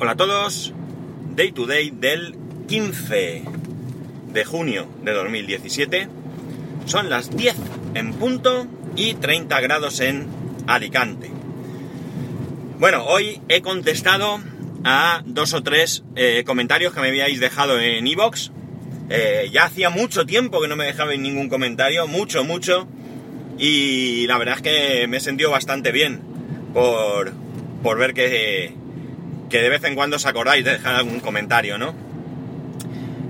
Hola a todos, Day to Day del 15 de junio de 2017. Son las 10 en punto y 30 grados en Alicante. Bueno, hoy he contestado a dos o tres eh, comentarios que me habíais dejado en iVoox. Eh, ya hacía mucho tiempo que no me dejabais ningún comentario, mucho, mucho. Y la verdad es que me he sentido bastante bien por, por ver que, que de vez en cuando os acordáis de dejar algún comentario, ¿no?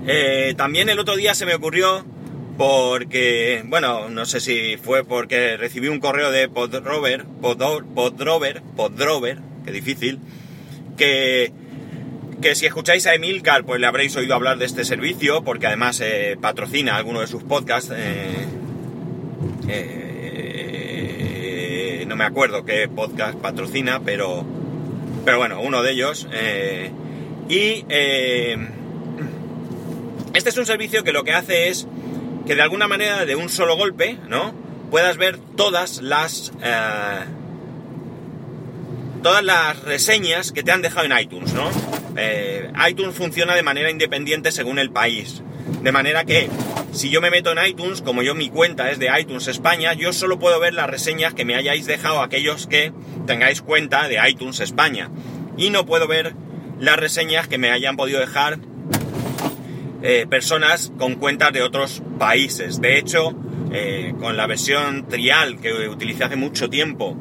Eh, también el otro día se me ocurrió porque, bueno, no sé si fue porque recibí un correo de Podrover, Podrover, Podrover, que difícil, que, que si escucháis a Emilcar, pues le habréis oído hablar de este servicio, porque además eh, patrocina alguno de sus podcasts. Eh, no me acuerdo qué podcast patrocina, pero pero bueno, uno de ellos. Eh, y eh, este es un servicio que lo que hace es que de alguna manera, de un solo golpe, ¿no? Puedas ver todas las... Eh, todas las reseñas que te han dejado en iTunes, ¿no? iTunes funciona de manera independiente según el país. De manera que si yo me meto en iTunes, como yo mi cuenta es de iTunes España, yo solo puedo ver las reseñas que me hayáis dejado aquellos que tengáis cuenta de iTunes España. Y no puedo ver las reseñas que me hayan podido dejar eh, personas con cuentas de otros países. De hecho, eh, con la versión trial que utilicé hace mucho tiempo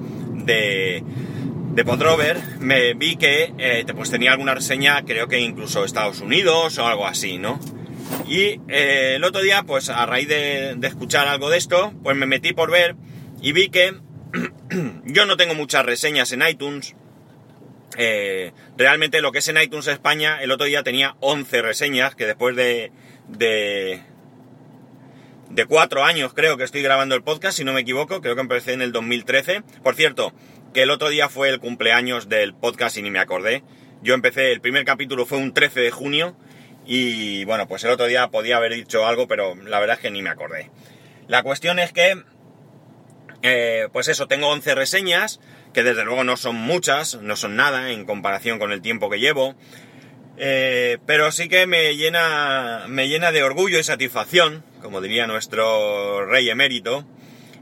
de, de Podrover, me vi que eh, pues tenía alguna reseña, creo que incluso Estados Unidos o algo así, ¿no? Y eh, el otro día, pues a raíz de, escuchar algo de esto, pues me metí por ver y vi que yo no tengo muchas reseñas en iTunes. Eh, realmente lo que es en iTunes España, el otro día tenía 11 reseñas, que después de, de, de cuatro años creo que estoy grabando el podcast, si no me equivoco, creo que empecé en el 2013. Por cierto, que el otro día fue el cumpleaños del podcast y ni me acordé. Yo empecé, el primer capítulo fue un 13 de junio y bueno, pues el otro día podía haber dicho algo, pero la verdad es que ni me acordé. La cuestión es que, eh, pues eso, tengo 11 reseñas, que desde luego no son muchas, no son nada en comparación con el tiempo que llevo. Eh, pero sí que me llena, me llena de orgullo y satisfacción, como diría nuestro rey emérito,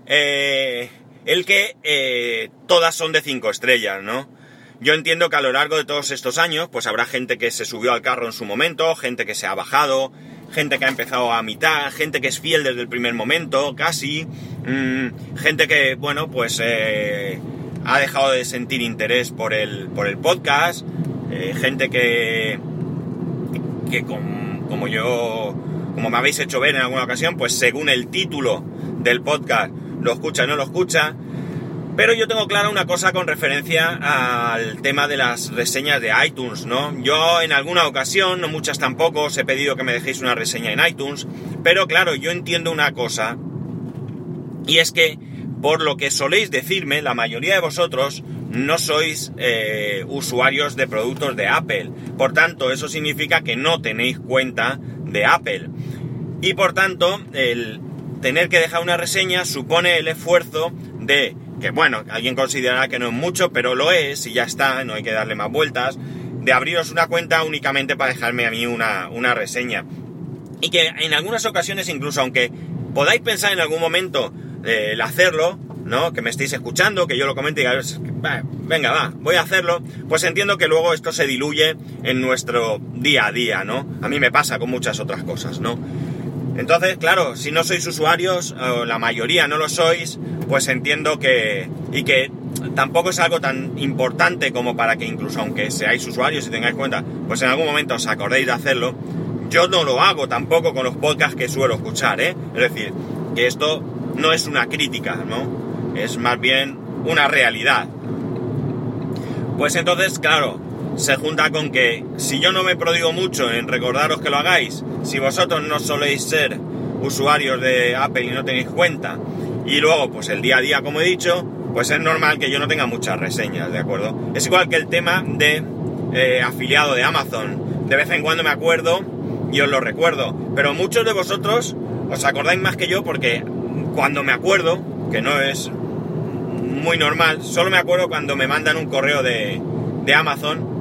eh, el que todas son de 5 estrellas, ¿no? Yo entiendo que a lo largo de todos estos años, pues habrá gente que se subió al carro en su momento, gente que se ha bajado, gente que ha empezado a mitad, gente que es fiel desde el primer momento, casi, mm, gente que, bueno, pues eh, ha dejado de sentir interés por el, por el podcast, eh, gente que, que como yo, como me habéis hecho ver en alguna ocasión, pues según el título del podcast, lo escucha o no lo escucha, pero yo tengo clara una cosa con referencia al tema de las reseñas de iTunes, ¿no? Yo en alguna ocasión, no muchas tampoco, os he pedido que me dejéis una reseña en iTunes, pero claro, yo entiendo una cosa, y es que por lo que soléis decirme, la mayoría de vosotros no sois eh, usuarios de productos de Apple. Por tanto, eso significa que no tenéis cuenta de Apple. Y por tanto, el tener que dejar una reseña supone el esfuerzo de que bueno, alguien considerará que no es mucho, pero lo es y ya está, no hay que darle más vueltas, de abriros una cuenta únicamente para dejarme a mí una, reseña. Y que en algunas ocasiones, incluso aunque podáis pensar en algún momento eh, el hacerlo, ¿no? Que me estéis escuchando, que yo lo comente y digáis, venga, va, voy a hacerlo, pues entiendo que luego esto se diluye en nuestro día a día, ¿no? A mí me pasa con muchas otras cosas, ¿no? Entonces, claro, si no sois usuarios, o la mayoría no lo sois, pues entiendo que... y que tampoco es algo tan importante como para que incluso aunque seáis usuarios y tengáis cuenta, pues en algún momento os acordéis de hacerlo. Yo no lo hago tampoco con los podcasts que suelo escuchar, ¿eh? Es decir, que esto no es una crítica, ¿no? Es más bien una realidad. Pues entonces, claro, se junta con que si yo no me prodigo mucho en recordaros que lo hagáis, si vosotros no soléis ser usuarios de Apple y no tenéis cuenta, y luego pues el día a día, como he dicho, pues es normal que yo no tenga muchas reseñas, ¿de acuerdo? Es igual que el tema de eh, afiliado de Amazon. De vez en cuando me acuerdo y os lo recuerdo, pero muchos de vosotros os acordáis más que yo porque cuando me acuerdo, que no es muy normal, solo me acuerdo cuando me mandan un correo de, de Amazon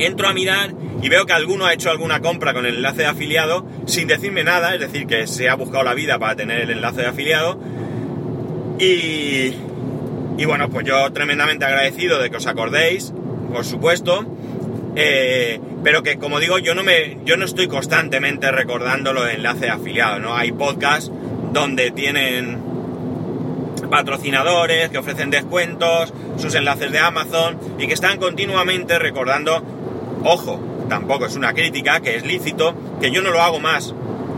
entro a mirar y veo que alguno ha hecho alguna compra con el enlace de afiliado sin decirme nada, es decir, que se ha buscado la vida para tener el enlace de afiliado. Y, y bueno, pues yo tremendamente agradecido de que os acordéis, por supuesto. Eh, pero que como digo, yo no me. yo no estoy constantemente recordando los enlaces de afiliado, ¿no? Hay podcasts donde tienen patrocinadores que ofrecen descuentos, sus enlaces de Amazon y que están continuamente recordando, ojo, tampoco es una crítica, que es lícito, que yo no lo hago más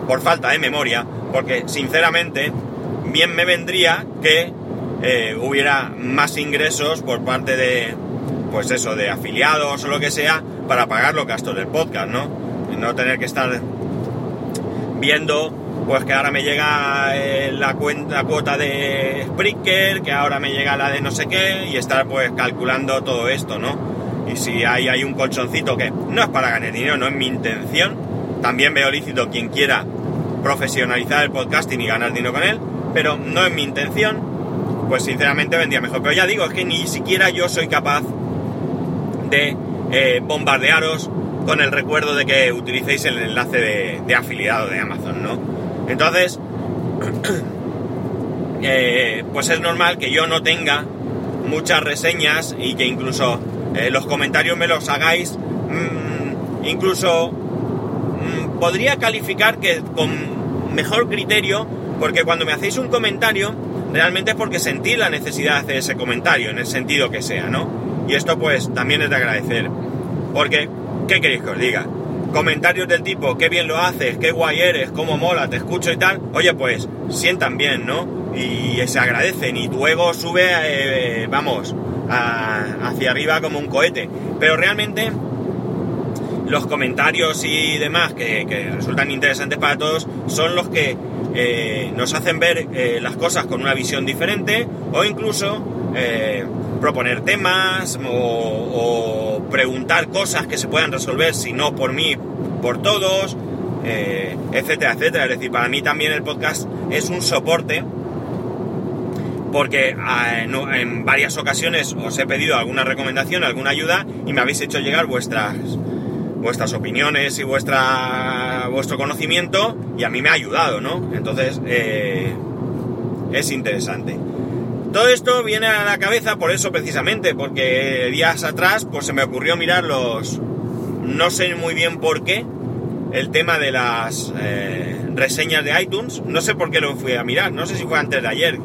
por falta de memoria, porque sinceramente bien me vendría que eh, hubiera más ingresos por parte de, pues eso, de afiliados o lo que sea, para pagar los gastos del podcast, ¿no? No tener que estar viendo, pues que ahora me llega eh, la, cuenta, cuota de Spreaker, que ahora me llega la de no sé qué, y estar pues calculando todo esto, ¿no? Y si hay, hay un colchoncito que no es para ganar dinero, no es mi intención, también veo lícito quien quiera profesionalizar el podcasting y ganar dinero con él, pero no es mi intención, pues sinceramente vendría mejor. Pero ya digo, es que ni siquiera yo soy capaz de eh, bombardearos con el recuerdo de que utilicéis el enlace de, afiliado de Amazon, ¿no? Entonces, eh, pues es normal que yo no tenga muchas reseñas y que incluso eh, los comentarios me los hagáis, mm, incluso mm, podría calificar que con mejor criterio, porque cuando me hacéis un comentario, realmente es porque sentí la necesidad de hacer ese comentario, en el sentido que sea, ¿no? Y esto pues también es de agradecer, porque, ¿qué queréis que os diga? Comentarios del tipo, qué bien lo haces, qué guay eres, cómo mola, te escucho y tal, oye pues, sientan bien, ¿no? Y se agradecen y tu ego sube, eh, vamos, hacia arriba como un cohete. Pero realmente los comentarios y demás que, resultan interesantes para todos son los que eh, nos hacen ver eh, las cosas con una visión diferente o incluso proponer temas o, preguntar cosas que se puedan resolver, si no por mí, por todos, etcétera, etcétera. Es decir, para mí también el podcast es un soporte porque ah, en varias ocasiones os he pedido alguna recomendación, alguna ayuda y me habéis hecho llegar vuestras vuestras opiniones y vuestra vuestro conocimiento y a mí me ha ayudado, ¿no? Entonces eh, es interesante. Todo esto viene a la cabeza por eso precisamente, porque días atrás pues se me ocurrió mirar los no sé muy bien por qué el tema de las eh, reseñas de iTunes, no sé por qué lo fui a mirar, no sé si fue antes de ayer,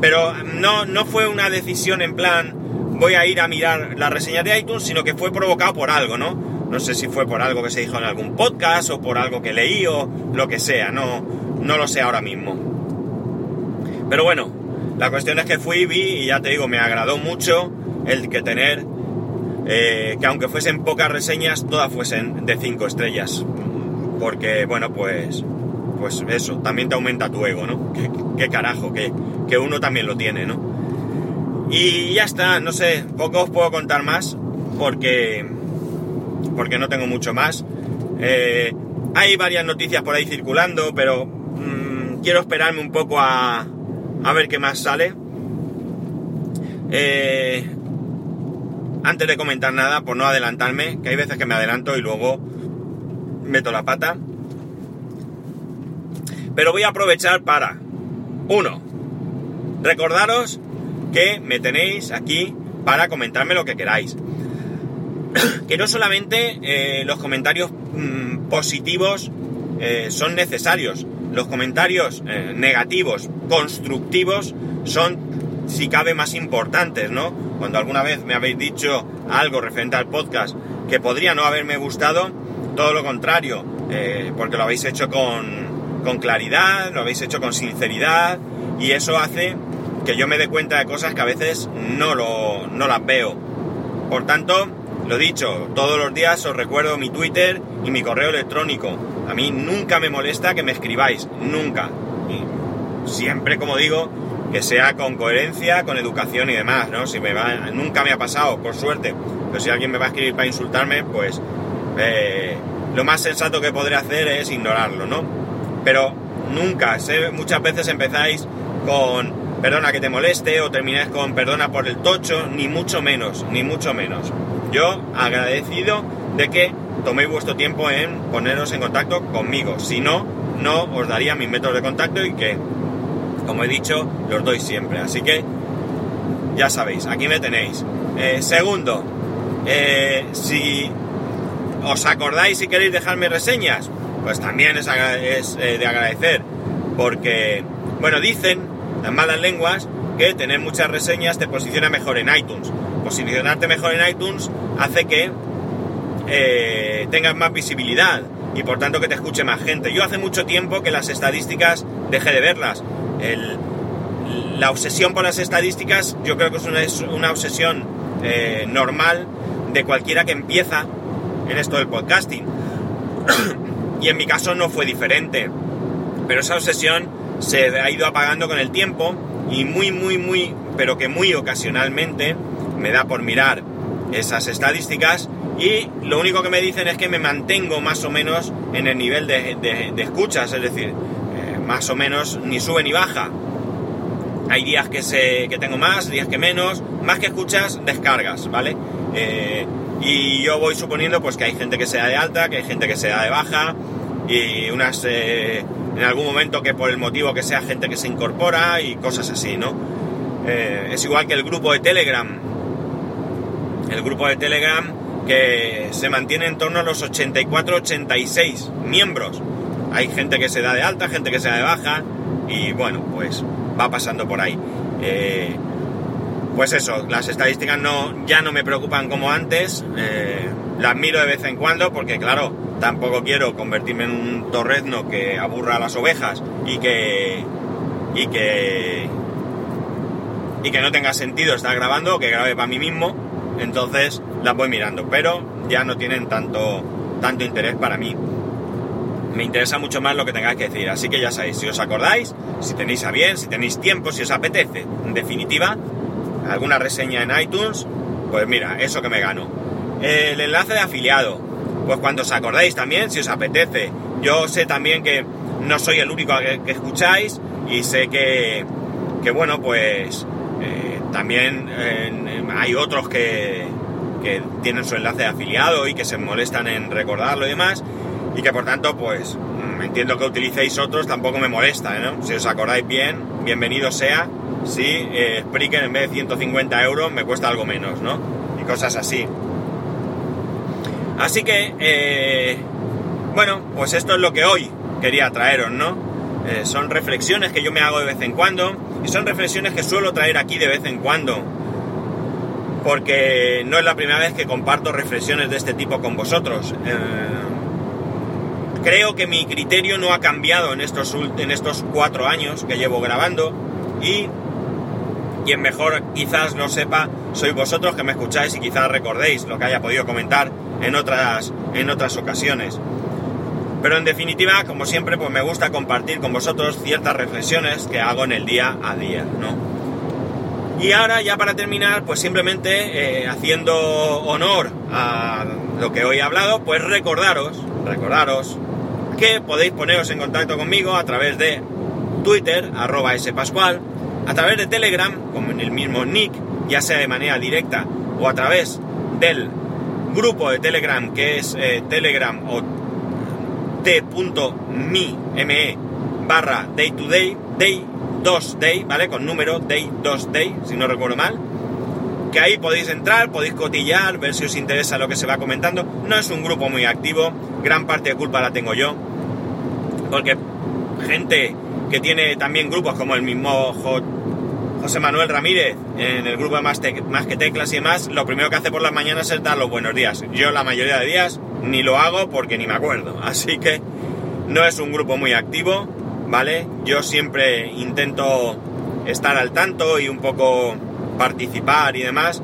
pero no, no fue una decisión en plan voy a ir a mirar la reseña de iTunes, sino que fue provocado por algo, ¿no? No sé si fue por algo que se dijo en algún podcast o por algo que leí o lo que sea, no, no lo sé ahora mismo. Pero bueno, la cuestión es que fui, vi y ya te digo, me agradó mucho el que tener, eh, que aunque fuesen pocas reseñas, todas fuesen de 5 estrellas. Porque, bueno, pues pues eso, también te aumenta tu ego, ¿no? ¿Qué, carajo? Que, que, uno también lo tiene, ¿no? Y ya está, no sé, poco os puedo contar más porque, porque no tengo mucho más. Eh, hay varias noticias por ahí circulando, pero mm, quiero esperarme un poco a, a ver qué más sale. Eh, antes de comentar nada, por no adelantarme, que hay veces que me adelanto y luego meto la pata. Pero voy a aprovechar para, uno, recordaros que me tenéis aquí para comentarme lo que queráis. que no solamente eh, los comentarios mm, positivos eh, son necesarios, los comentarios eh, negativos, constructivos, son, si cabe, más importantes, ¿no? Cuando alguna vez me habéis dicho algo referente al podcast que podría no haberme gustado, todo lo contrario, porque lo habéis hecho con, con claridad, lo habéis hecho con sinceridad y eso hace que yo me dé cuenta de cosas que a veces no, lo, no las veo. Por tanto, lo dicho, todos los días os recuerdo mi Twitter y mi correo electrónico. A mí nunca me molesta que me escribáis, nunca. Y siempre, como digo, que sea con coherencia, con educación y demás, ¿no? Si me va, nunca me ha pasado, por suerte. Pero si alguien me va a escribir para insultarme, pues eh, lo más sensato que podré hacer es ignorarlo, ¿no? Pero nunca, muchas veces empezáis con perdona que te moleste o termináis con perdona por el tocho, ni mucho menos, ni mucho menos. Yo agradecido de que toméis vuestro tiempo en poneros en contacto conmigo. Si no, no os daría mis métodos de contacto y que, como he dicho, los doy siempre. Así que ya sabéis, aquí me tenéis. Eh, segundo, eh, si os acordáis y queréis dejarme reseñas, pues también es, eh, de agradecer, porque, bueno, dicen las malas lenguas que tener muchas reseñas te posiciona mejor en iTunes. Posicionarte mejor en iTunes hace que tengas más visibilidad y por tanto que te escuche más gente. Yo hace mucho tiempo que las estadísticas dejé de verlas. la obsesión por las estadísticas yo creo que es una, es una obsesión eh, normal de cualquiera que empieza en esto del podcasting. Y en mi caso no fue diferente. Pero esa obsesión se ha ido apagando con el tiempo y muy, muy, muy, pero que muy ocasionalmente me da por mirar esas estadísticas y lo único que me dicen es que me mantengo más o menos en el nivel de, escuchas, es decir, eh, más o menos ni sube ni baja. Hay días que, se, que tengo más, días que menos, más que escuchas, descargas, ¿vale? Eh, y yo voy suponiendo pues que hay gente que sea de alta, que hay gente que sea de baja, y unas eh, en algún momento que por el motivo que sea gente que se incorpora y cosas así, ¿no? es igual que el grupo de Telegram. El grupo de Telegram que se mantiene en torno a los 84-86 miembros. Hay gente que se da de alta, gente que se da de baja y bueno, pues va pasando por ahí. Eh, pues eso, las estadísticas no, ya no me preocupan como antes, eh, las miro de vez en cuando porque claro, tampoco quiero convertirme en un torrezno que aburra a las ovejas y que... y que... y que no tenga sentido estar grabando, que grabe para mí mismo entonces las voy mirando, pero ya no tienen tanto, tanto interés para mí. Me interesa mucho más lo que tengáis que decir, así que ya sabéis, si os acordáis, si tenéis a bien, si tenéis tiempo, si os apetece, en definitiva, alguna reseña en iTunes, pues mira, eso que me gano. El enlace de afiliado, pues cuando os acordáis también, si os apetece. Yo sé también que no soy el único que, escucháis y sé que, que bueno, pues eh, también hay otros que, tienen su enlace de afiliado y que se molestan en recordarlo y demás, y que por tanto, pues entiendo que utilicéis otros, tampoco me molesta, ¿no? Si os acordáis bien, bienvenido sea. Si eh, Spreaker en vez de 150 euros me cuesta algo menos, ¿no? Y cosas así. Así que, eh, bueno, pues esto es lo que hoy quería traeros, ¿no? Eh, son reflexiones que yo me hago de vez en cuando y son reflexiones que suelo traer aquí de vez en cuando porque no es la primera vez que comparto reflexiones de este tipo con vosotros. Eh, creo que mi criterio no ha cambiado en estos, en estos cuatro años que llevo grabando y quien mejor quizás lo sepa sois vosotros que me escucháis y quizás recordéis lo que haya podido comentar en otras, en otras ocasiones. Pero en definitiva, como siempre, pues me gusta compartir con vosotros ciertas reflexiones que hago en el día a día, ¿no? Y ahora ya para terminar, pues simplemente eh, haciendo honor a lo que hoy he hablado, pues recordaros, recordaros que podéis poneros en contacto conmigo a través de Twitter, arroba spascual, a través de Telegram, como en el mismo nick, ya sea de manera directa o a través del grupo de Telegram que es eh, Telegram o t.me barra day to day, day 2day, ¿vale? Con número day 2day, si no recuerdo mal. Que ahí podéis entrar, podéis cotillar, ver si os interesa lo que se va comentando. No es un grupo muy activo, gran parte de culpa la tengo yo. Porque gente que tiene también grupos como el mismo José Manuel Ramírez en el grupo de más, más, que teclas y demás, lo primero que hace por las mañanas es dar los buenos días. Yo la mayoría de días ni lo hago porque ni me acuerdo. Así que no es un grupo muy activo ¿vale? Yo siempre intento estar al tanto y un poco participar y demás,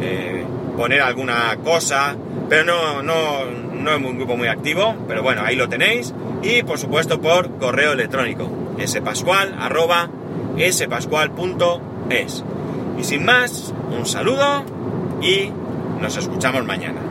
eh, poner alguna cosa, pero no, no, no es un grupo muy activo, pero bueno, ahí lo tenéis. Y por supuesto por correo electrónico, spascual arroba spascual.es. Y sin más, un saludo y nos escuchamos mañana.